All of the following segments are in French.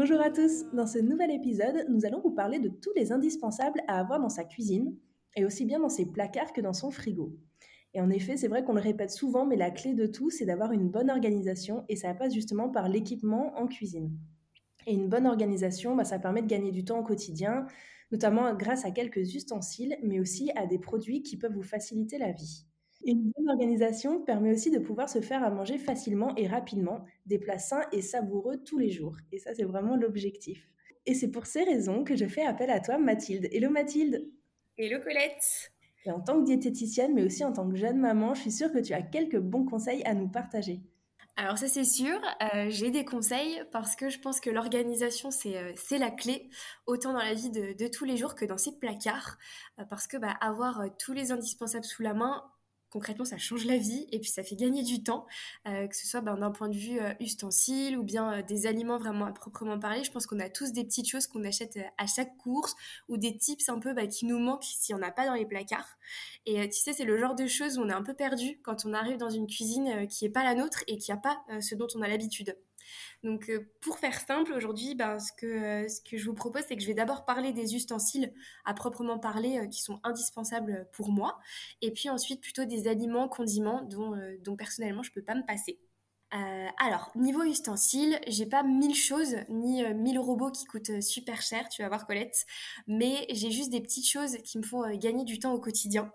Bonjour à tous, dans ce nouvel épisode, nous allons vous parler de tous les indispensables à avoir dans sa cuisine, et aussi bien dans ses placards que dans son frigo. Et en effet, c'est vrai qu'on le répète souvent, mais la clé de tout, c'est d'avoir une bonne organisation, et ça passe justement par l'équipement en cuisine. Et une bonne organisation, bah, ça permet de gagner du temps au quotidien, notamment grâce à quelques ustensiles, mais aussi à des produits qui peuvent vous faciliter la vie. Une bonne organisation permet aussi de pouvoir se faire à manger facilement et rapidement des plats sains et savoureux tous les jours. Et ça, c'est vraiment l'objectif. Et c'est pour ces raisons que je fais appel à toi, Mathilde. Hello Mathilde Hello Colette Et en tant que diététicienne, mais aussi en tant que jeune maman, je suis sûre que tu as quelques bons conseils à nous partager. Alors ça c'est sûr, euh, j'ai des conseils parce que je pense que l'organisation c'est euh, la clé, autant dans la vie de, tous les jours que dans ses placards, euh, parce que bah, avoir tous les indispensables sous la main, concrètement, ça change la vie et puis ça fait gagner du temps, euh, que ce soit ben, d'un point de vue euh, ustensile ou bien euh, des aliments vraiment à proprement parler. Je pense qu'on a tous des petites choses qu'on achète à chaque course ou des tips un peu bah, qui nous manquent si on n'a pas dans les placards. Et tu sais, c'est le genre de choses où on est un peu perdu quand on arrive dans une cuisine qui n'est pas la nôtre et qui n'a pas ce dont on a l'habitude. Donc, euh, pour faire simple, aujourd'hui, ben, ce, que, euh, ce que je vous propose, c'est que je vais d'abord parler des ustensiles à proprement parler euh, qui sont indispensables pour moi, et puis ensuite plutôt des aliments, condiments dont, personnellement je ne peux pas me passer. alors, niveau ustensiles, j'ai pas mille choses ni mille robots qui coûtent super cher, tu vas voir Colette, mais j'ai juste des petites choses qui me font gagner du temps au quotidien.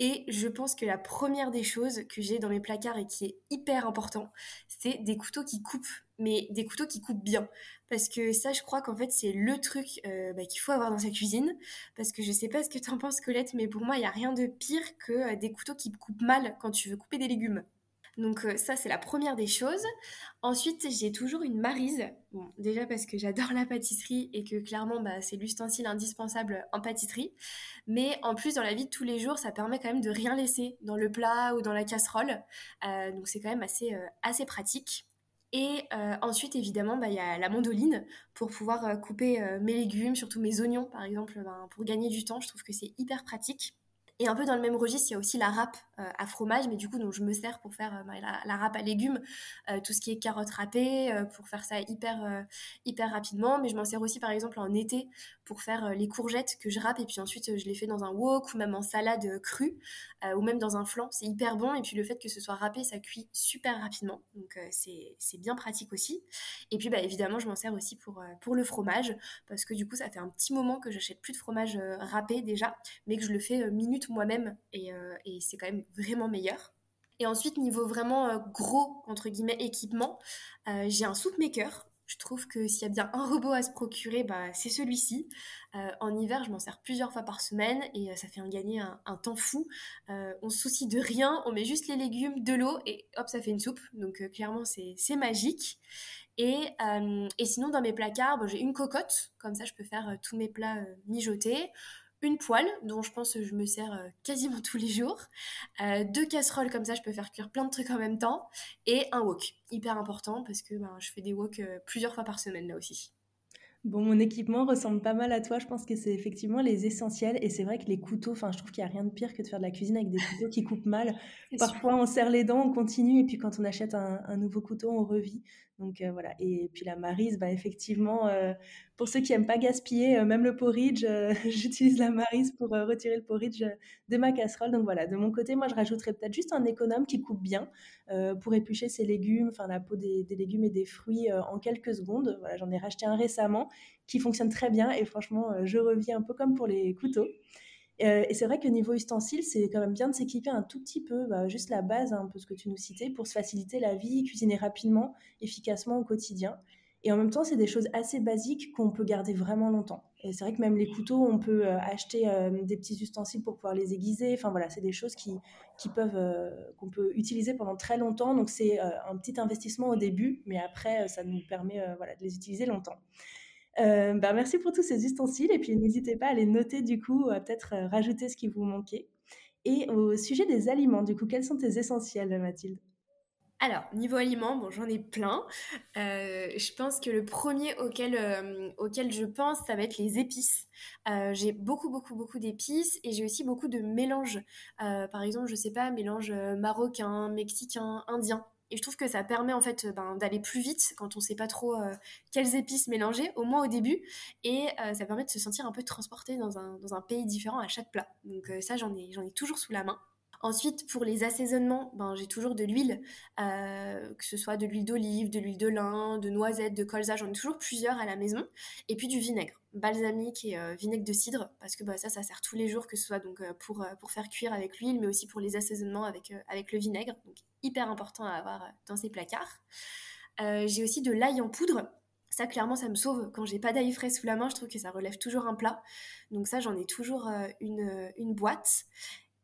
Et je pense que la première des choses que j'ai dans mes placards et qui est hyper important, c'est des couteaux qui coupent, mais des couteaux qui coupent bien. Parce que ça, je crois qu'en fait, c'est le truc euh, bah, qu'il faut avoir dans sa cuisine. Parce que je sais pas ce que tu en penses, Colette, mais pour moi, il n'y a rien de pire que euh, des couteaux qui coupent mal quand tu veux couper des légumes. Donc euh, ça, c'est la première des choses. Ensuite, j'ai toujours une marise. Bon, déjà parce que j'adore la pâtisserie et que clairement, bah, c'est l'ustensile indispensable en pâtisserie. Mais en plus, dans la vie de tous les jours, ça permet quand même de rien laisser dans le plat ou dans la casserole. Donc c'est quand même assez, assez pratique. Et ensuite, évidemment, bah, il y a la mandoline pour pouvoir couper mes légumes, surtout mes oignons, par exemple, ben, pour gagner du temps. Je trouve que c'est hyper pratique. Et un peu dans le même registre, il y a aussi la râpe euh, à fromage, mais du coup, donc je me sers pour faire euh, bah, la, râpe à légumes, euh, tout ce qui est carottes râpées, pour faire ça hyper, hyper rapidement. Mais je m'en sers aussi, par exemple, en été pour faire les courgettes que je râpe et puis ensuite je les fais dans un wok ou même en salade crue ou même dans un flan. C'est hyper bon. Et puis le fait que ce soit râpé, ça cuit super rapidement. Donc c'est bien pratique aussi. Et puis bah, évidemment, je m'en sers aussi pour, pour le fromage parce que du coup, ça fait un petit moment que j'achète plus de fromage râpé déjà, mais que je le fais minute moi-même euh, et, c'est quand même vraiment meilleur. Et ensuite, niveau vraiment euh, gros, entre guillemets, équipement, euh, j'ai un soup maker. Je trouve que s'il y a bien un robot à se procurer, bah, c'est celui-ci. en hiver, je m'en sers plusieurs fois par semaine et ça fait gagner un, temps fou. on se soucie de rien, on met juste les légumes, de l'eau et hop, ça fait une soupe. Donc clairement, c'est magique. Et, sinon, dans mes placards, j'ai une cocotte, comme ça je peux faire tous mes plats mijotés une poêle dont je pense que je me sers euh, quasiment tous les jours, euh, deux casseroles comme ça je peux faire cuire plein de trucs en même temps et un wok hyper important parce que ben, je fais des woks euh, plusieurs fois par semaine là aussi. Bon, mon équipement ressemble pas mal à toi. Je pense que c'est effectivement les essentiels. Et c'est vrai que les couteaux, enfin, je trouve qu'il n'y a rien de pire que de faire de la cuisine avec des couteaux qui coupent mal. Parfois, on serre les dents, on continue. Et puis, quand on achète un nouveau couteau, on revit. Donc euh, voilà. Et puis la marise, bah, effectivement, euh, pour ceux qui aiment pas gaspiller, euh, même le porridge, j'utilise la marise pour retirer le porridge de ma casserole. Donc voilà, de mon côté, moi je rajouterais peut-être juste un économe qui coupe bien pour éplucher ses légumes, enfin la peau des, légumes et des fruits en quelques secondes. Voilà, j'en ai racheté un récemment qui fonctionne très bien et franchement, je revis un peu comme pour les couteaux. et c'est vrai que niveau ustensile, c'est quand même bien de s'équiper un tout petit peu, bah, juste la base, hein, un peu ce que tu nous citais, pour se faciliter la vie, cuisiner rapidement efficacement au quotidien. Et en même temps, c'est des choses assez basiques qu'on peut garder vraiment longtemps. Et c'est vrai que même les couteaux, on peut euh, acheter euh, des petits ustensiles pour pouvoir les aiguiser. Enfin voilà, c'est des choses qui, qui peuvent euh, qu'on peut utiliser pendant très longtemps. Donc c'est un petit investissement au début, mais après, ça nous permet voilà, de les utiliser longtemps. Bah, merci pour tous ces ustensiles et puis n'hésitez pas à les noter du coup, à peut-être rajouter ce qui vous manquait. Et au sujet des aliments, du coup, quels sont tes essentiels, Mathilde? Alors, niveau aliments, bon, j'en ai plein. Euh, je pense que le premier auquel, euh, auquel je pense, ça va être les épices. Euh, j'ai beaucoup, beaucoup, beaucoup d'épices et j'ai aussi beaucoup de mélanges. par exemple, je sais pas, mélange marocain, mexicain, indien. Et je trouve que ça permet en fait ben, d'aller plus vite quand on sait pas trop quelles épices mélanger, au moins au début. Et ça permet de se sentir un peu transporté dans un, pays différent à chaque plat. Donc ça, j'en ai, j'en ai toujours sous la main. Ensuite, pour les assaisonnements, ben, j'ai toujours de l'huile, euh, que ce soit de l'huile d'olive, de l'huile de lin, de noisette, de colza, j'en ai toujours plusieurs à la maison. Et puis du vinaigre, balsamique et euh, vinaigre de cidre, parce que bah, ça, ça sert tous les jours, que ce soit donc euh, pour, faire cuire avec l'huile, mais aussi pour les assaisonnements avec, le vinaigre. Hyper important à avoir dans ces placards. j'ai aussi de l'ail en poudre. Ça, clairement, ça me sauve. Quand j'ai pas d'ail frais sous la main, je trouve que ça relève toujours un plat. Donc ça, j'en ai toujours une, une boîte.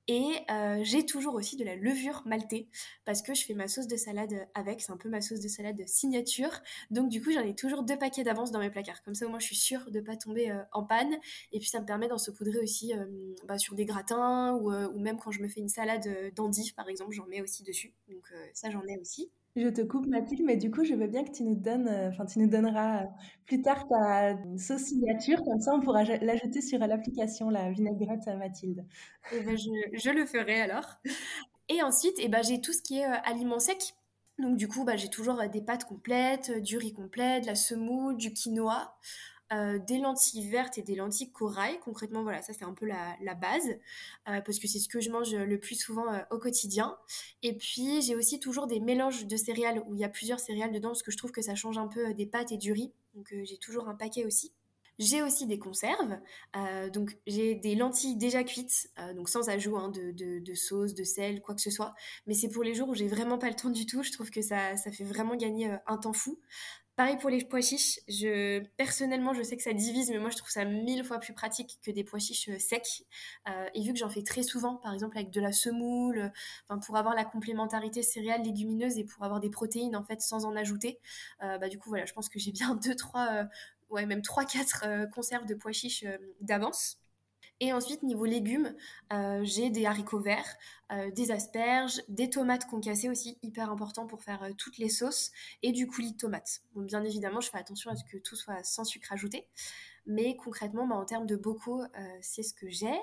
Et euh, j'ai toujours aussi de la levure maltée parce que je fais ma sauce de salade avec, c'est un peu ma sauce de salade signature. Donc du coup, j'en ai toujours deux paquets d'avance dans mes placards. Comme ça, au moins, je suis sûre de ne pas tomber euh, en panne. Et puis, ça me permet d'en saupoudrer aussi euh, bah, sur des gratins ou, ou, même quand je me fais une salade d'endives, par exemple, j'en mets aussi dessus. Donc ça, j'en ai aussi. Je te coupe Mathilde, mais du coup, je veux bien que tu nous donnes, euh, enfin, tu nous donneras euh, plus tard ta sauce signature, comme ça on pourra l'ajouter sur l'application, la vinaigrette à Mathilde. Et eh ben, je, le ferai alors. Et ensuite, et eh ben, j'ai tout ce qui est euh, aliments secs. Donc du coup, bah, j'ai toujours des pâtes complètes, du riz complet, de la semoule, du quinoa. Euh, des lentilles vertes et des lentilles corail. Concrètement, voilà, ça c'est un peu la, base, euh, parce que c'est ce que je mange le plus souvent euh, au quotidien. Et puis j'ai aussi toujours des mélanges de céréales où il y a plusieurs céréales dedans, parce que je trouve que ça change un peu des pâtes et du riz. Donc j'ai toujours un paquet aussi. J'ai aussi des conserves, donc j'ai des lentilles déjà cuites, donc sans ajout hein, de, sauce, de sel, quoi que ce soit. Mais c'est pour les jours où j'ai vraiment pas le temps du tout. Je trouve que ça, ça fait vraiment gagner un temps fou. Pareil pour les pois chiches. Je, personnellement, je sais que ça divise, mais moi, je trouve ça mille fois plus pratique que des pois chiches euh, secs. Euh, et vu que j'en fais très souvent, par exemple avec de la semoule, enfin, pour avoir la complémentarité céréale légumineuse et pour avoir des protéines en fait sans en ajouter, euh, bah, du coup, voilà, je pense que j'ai bien deux, trois, ouais, même trois, quatre conserves de pois chiches d'avance. Et ensuite, niveau légumes, euh, j'ai des haricots verts, euh, des asperges, des tomates concassées aussi, hyper important pour faire euh, toutes les sauces, et du coulis de tomates. Bon, bien évidemment, je fais attention à ce que tout soit sans sucre ajouté. Mais concrètement, bah, en termes de bocaux, c'est ce que j'ai.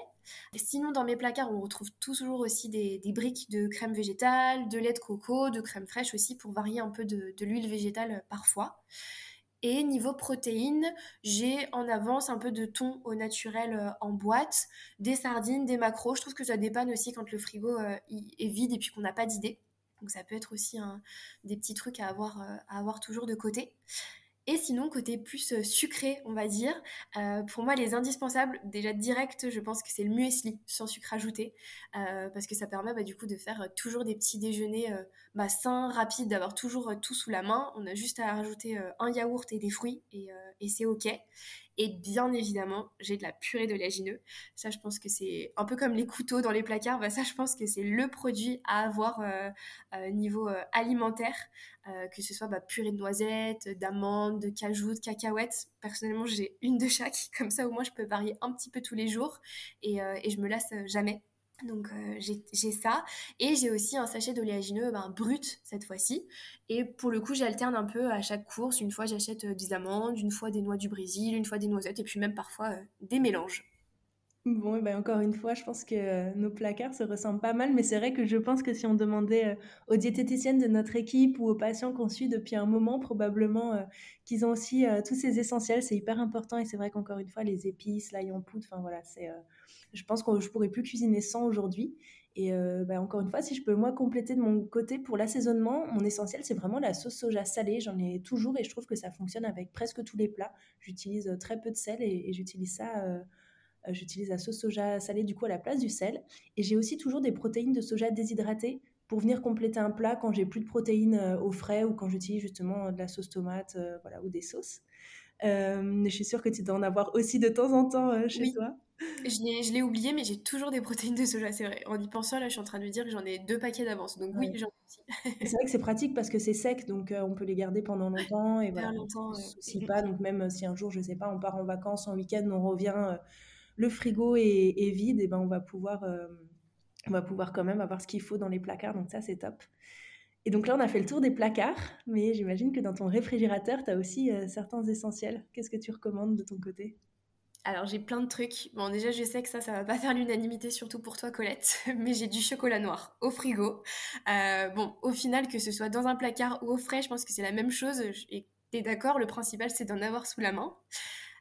Sinon, dans mes placards, on retrouve toujours aussi des, briques de crème végétale, de lait de coco, de crème fraîche aussi, pour varier un peu de l'huile végétale parfois. Et niveau protéines, j'ai en avance un peu de thon au naturel euh, en boîte, des sardines, des macros. Je trouve que ça dépanne aussi quand le frigo euh, est vide et puis qu'on n'a pas d'idée. Donc ça peut être aussi des petits trucs à avoir, euh, à avoir toujours de côté. Et sinon, côté plus euh, sucré, on va dire, euh, pour moi, les indispensables, déjà direct, je pense que c'est le muesli, sans sucre ajouté, euh, parce que ça permet bah, du coup de faire toujours des petits déjeuners bah, sains, rapides, d'avoir toujours tout sous la main. On a juste à rajouter un yaourt et des fruits, et, et c'est OK. Et bien évidemment, j'ai de la purée d'oléagineux. Ça, je pense que c'est un peu comme les couteaux dans les placards. Bah, ça, je pense que c'est le produit à avoir euh, euh niveau euh, alimentaire, que ce soit bah, purée de noisettes, d'amandes, de cajou, de cacahuètes. Personnellement, j'ai une de chaque. Comme ça, au moins, je peux varier un petit peu tous les jours et je me lasse jamais. Donc euh, j'ai ça. Et j'ai aussi un sachet d'oléagineux ben, brut cette fois-ci. Et pour le coup, j'alterne un peu à chaque course. Une fois, j'achète euh, des amandes, une fois des noix du Brésil, une fois des noisettes, et puis même parfois euh, des mélanges. Bon, et ben encore une fois, je pense que nos placards se ressemblent pas mal, mais c'est vrai que je pense que si on demandait aux diététiciennes de notre équipe ou aux patients qu'on suit depuis un moment, probablement qu'ils ont aussi tous ces essentiels, c'est hyper important. Et c'est vrai qu'encore une fois, les épices, l'ail en poudre, enfin voilà, c'est je pense que je pourrais plus cuisiner sans aujourd'hui. Et euh, bah, encore une fois, si je peux moi compléter de mon côté pour l'assaisonnement, mon essentiel c'est vraiment la sauce soja salée. J'en ai toujours et je trouve que ça fonctionne avec presque tous les plats. J'utilise euh, très peu de sel et, j'utilise ça. Euh, j'utilise la sauce soja salée du coup à la place du sel. Et j'ai aussi toujours des protéines de soja déshydratées pour venir compléter un plat quand j'ai plus de protéines au frais ou quand j'utilise justement de la sauce tomate voilà, ou des sauces. je suis sûre que tu dois en avoir aussi de temps en temps chez toi. Je l'ai oublié, mais j'ai toujours des protéines de soja, c'est vrai. En y pensant, là, je suis en train de me dire que j'en ai deux paquets d'avance. Donc oui, j'en ai aussi. c'est vrai que c'est pratique parce que c'est sec, donc euh, on peut les garder pendant longtemps. Et voilà, longtemps, ne soucie pas. Donc même euh, si un jour, je sais pas, on part en vacances, en week-end, on revient, euh, le frigo est, vide, et ben on va pouvoir, on va pouvoir quand même avoir ce qu'il faut dans les placards. Donc ça, c'est top. Et donc là, on a fait le tour des placards, mais j'imagine que dans ton réfrigérateur, tu as aussi certains essentiels. Qu'est-ce que tu recommandes de ton côté? Alors j'ai plein de trucs. Bon déjà je sais que ça ça va pas faire l'unanimité surtout pour toi Colette, mais j'ai du chocolat noir au frigo. Euh, bon au final que ce soit dans un placard ou au frais, je pense que c'est la même chose. Et t'es d'accord, le principal c'est d'en avoir sous la main.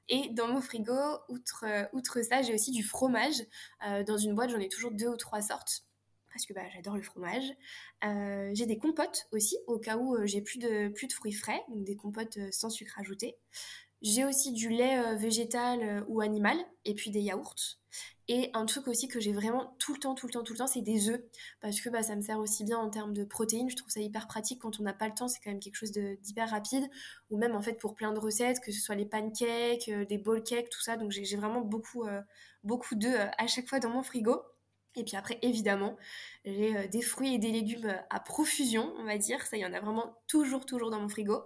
Et dans mon frigo, outre, euh, outre ça, j'ai aussi du fromage. Euh, dans une boîte, j'en ai toujours deux ou trois sortes parce que bah, j'adore le fromage. j'ai des compotes aussi, au cas où j'ai plus de, plus de fruits frais, donc des compotes sans sucre ajouté. J'ai aussi du lait euh, végétal euh, ou animal et puis des yaourts. Et un truc aussi que j'ai vraiment tout le temps, tout le temps, tout le temps, c'est des œufs. Parce que bah, ça me sert aussi bien en termes de protéines. Je trouve ça hyper pratique quand on n'a pas le temps. C'est quand même quelque chose d'hyper rapide. Ou même en fait pour plein de recettes, que ce soit les pancakes, euh, des bowl cakes, tout ça. Donc j'ai vraiment beaucoup, beaucoup d'œufs à chaque fois dans mon frigo. Et puis après, évidemment, j'ai des fruits et des légumes à profusion, on va dire. Ça, il y en a vraiment toujours, toujours dans mon frigo.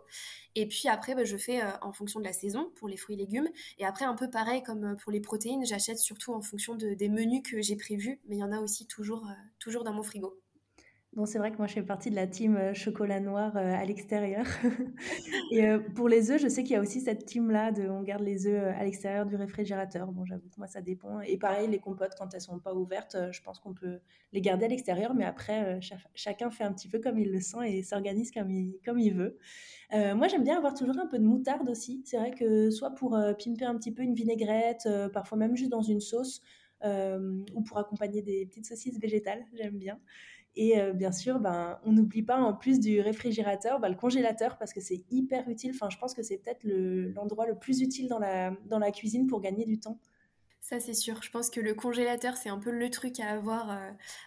Et puis après, bah, je fais euh, en fonction de la saison pour les fruits et légumes. Et après, un peu pareil comme euh, pour les protéines, j'achète surtout en fonction des menus que j'ai prévus. Mais il y en a aussi toujours, euh, toujours dans mon frigo. Bon, c'est vrai que moi, je fais partie de la team chocolat noir à l'extérieur. et pour les œufs, je sais qu'il y a aussi cette team-là de on garde les œufs à l'extérieur du réfrigérateur. Bon, j'avoue que moi, ça dépend. Et pareil, les compotes, quand elles sont pas ouvertes, je pense qu'on peut les garder à l'extérieur. Mais après, chacun fait un petit peu comme il le sent et s'organise comme il, comme il veut. Euh, moi, j'aime bien avoir toujours un peu de moutarde aussi. C'est vrai que soit pour euh, pimper un petit peu une vinaigrette, euh, parfois même juste dans une sauce, ou pour accompagner des petites saucisses végétales, j'aime bien. Et bien sûr, ben, on n'oublie pas en plus du réfrigérateur, ben, le congélateur, parce que c'est hyper utile. Enfin, je pense que c'est peut-être l'endroit le, plus utile dans la, cuisine pour gagner du temps. Ça, c'est sûr. Je pense que le congélateur, c'est un peu le truc à avoir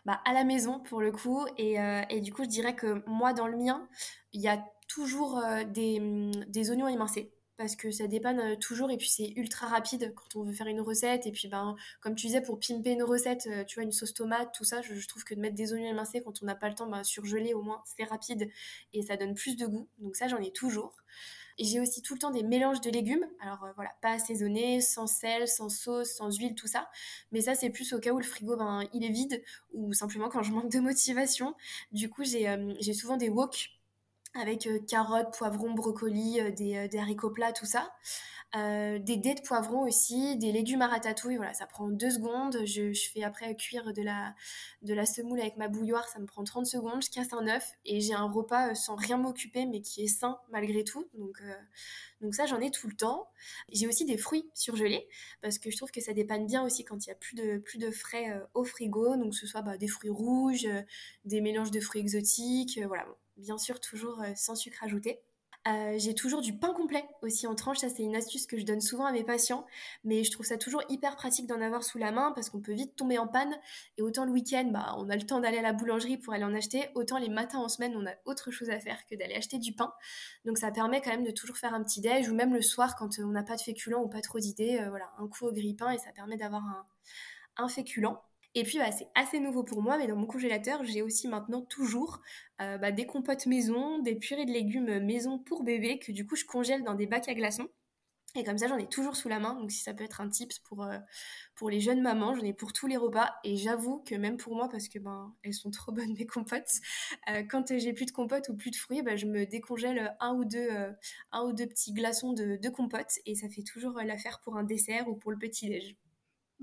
bah, à la maison pour le coup. Et, et, du coup, je dirais que moi, dans le mien, il y a toujours euh, des, hum, des, oignons émincés parce que ça dépanne euh, toujours et puis c'est ultra rapide quand on veut faire une recette et puis ben comme tu disais pour pimper une recette euh, tu vois une sauce tomate tout ça je, trouve que de mettre des oignons émincés quand on n'a pas le temps ben, surgeler au moins c'est rapide et ça donne plus de goût donc ça j'en ai toujours. Et j'ai aussi tout le temps des mélanges de légumes alors voilà pas assaisonnés sans sel sans sauce sans huile tout ça mais ça c'est plus au cas où le frigo ben il est vide ou simplement quand je manque de motivation. Du coup j'ai souvent des wok avec euh, carottes, poivrons, brocolis, euh, des, euh, des, haricots plats, tout ça. des dés de poivrons aussi, des légumes à ratatouille, voilà, ça prend deux secondes. Je, fais après cuire de la, de la semoule avec ma bouilloire, ça me prend 30 secondes. Je casse un œuf et j'ai un repas sans rien m'occuper, mais qui est sain malgré tout. Donc, donc ça, j'en ai tout le temps. J'ai aussi des fruits surgelés, parce que je trouve que ça dépanne bien aussi quand il y a plus de, plus de frais au frigo. Donc ce soit bah, des fruits rouges, des mélanges de fruits exotiques, voilà bien sûr toujours euh, sans sucre ajouté. Euh, j'ai toujours du pain complet aussi en tranche, ça c'est une astuce que je donne souvent à mes patients, mais je trouve ça toujours hyper pratique d'en avoir sous la main parce qu'on peut vite tomber en panne et autant le week-end, bah, on a le temps d'aller à la boulangerie pour aller en acheter, autant les matins en semaine on a autre chose à faire que d'aller acheter du pain. Donc ça permet quand même de toujours faire un petit déj ou même le soir quand on n'a pas de féculent ou pas trop d'idées, euh, voilà, un coup au grille-pain et ça permet d'avoir un, un féculent. Et puis, bah, c'est assez nouveau pour moi, mais dans mon congélateur, j'ai aussi maintenant toujours euh, bah, des compotes maison, des purées de légumes maison pour bébé, que du coup, je congèle dans des bacs à glaçons. Et comme ça, j'en ai toujours sous la main. Donc, si ça peut être un tips pour, euh, les jeunes mamans, j'en ai pour tous les repas. Et j'avoue que même pour moi, parce que ben, elles sont trop bonnes, mes compotes, euh, quand j'ai plus de compotes ou plus de fruits, ben, je me décongèle un ou deux, un deux petits glaçons de, de compotes. Et ça fait toujours l'affaire pour un dessert ou pour le petit-déj.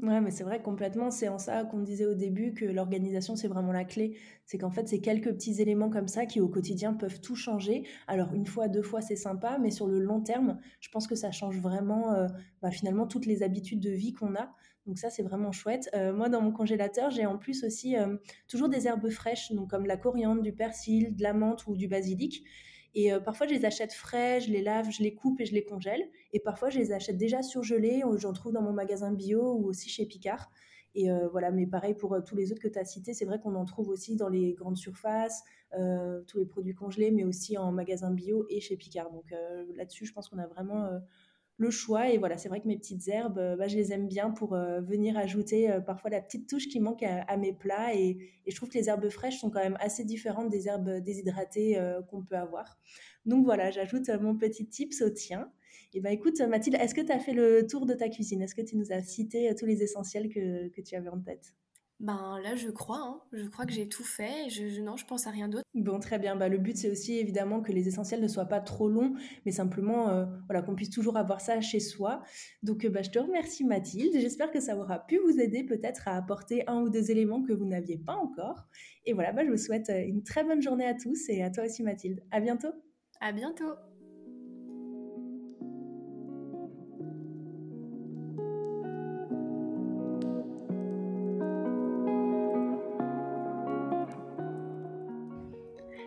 Ouais, mais c'est vrai complètement, c'est en ça qu'on disait au début que l'organisation, c'est vraiment la clé. C'est qu'en fait, c'est quelques petits éléments comme ça qui, au quotidien, peuvent tout changer. Alors, une fois, deux fois, c'est sympa, mais sur le long terme, je pense que ça change vraiment, euh, bah, finalement, toutes les habitudes de vie qu'on a. Donc ça, c'est vraiment chouette. Euh, moi, dans mon congélateur, j'ai en plus aussi euh, toujours des herbes fraîches, donc comme la coriandre, du persil, de la menthe ou du basilic. Et euh, parfois, je les achète frais, je les lave, je les coupe et je les congèle. Et parfois, je les achète déjà surgelés. J'en trouve dans mon magasin bio ou aussi chez Picard. Et euh, voilà, mais pareil pour euh, tous les autres que tu as cités, c'est vrai qu'on en trouve aussi dans les grandes surfaces, tous les produits congelés, mais aussi en magasin bio et chez Picard. Donc là-dessus, je pense qu'on a vraiment le choix. Et voilà, c'est vrai que mes petites herbes, bah, je les aime bien pour venir ajouter parfois la petite touche qui manque à, mes plats. Et, je trouve que les herbes fraîches sont quand même assez différentes des herbes déshydratées qu'on peut avoir. Donc voilà, j'ajoute mon petit tips au tien. Et ben écoute, Mathilde, est-ce que tu as fait le tour de ta cuisine? Est-ce que tu nous as cité tous les essentiels que, que tu avais en tête? Ben là, je crois, hein. je crois que j'ai tout fait. Je, non, je pense à rien d'autre. Bon, très bien. Bah, le but, c'est aussi évidemment que les essentiels ne soient pas trop longs, mais simplement euh, voilà, qu'on puisse toujours avoir ça chez soi. Donc, euh, bah, je te remercie, Mathilde. J'espère que ça aura pu vous aider peut-être à apporter un ou deux éléments que vous n'aviez pas encore. Et voilà, bah, je vous souhaite euh, une très bonne journée à tous et à toi aussi, Mathilde. À bientôt. À bientôt.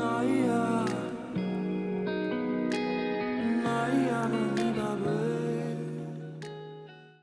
Naya. Naya.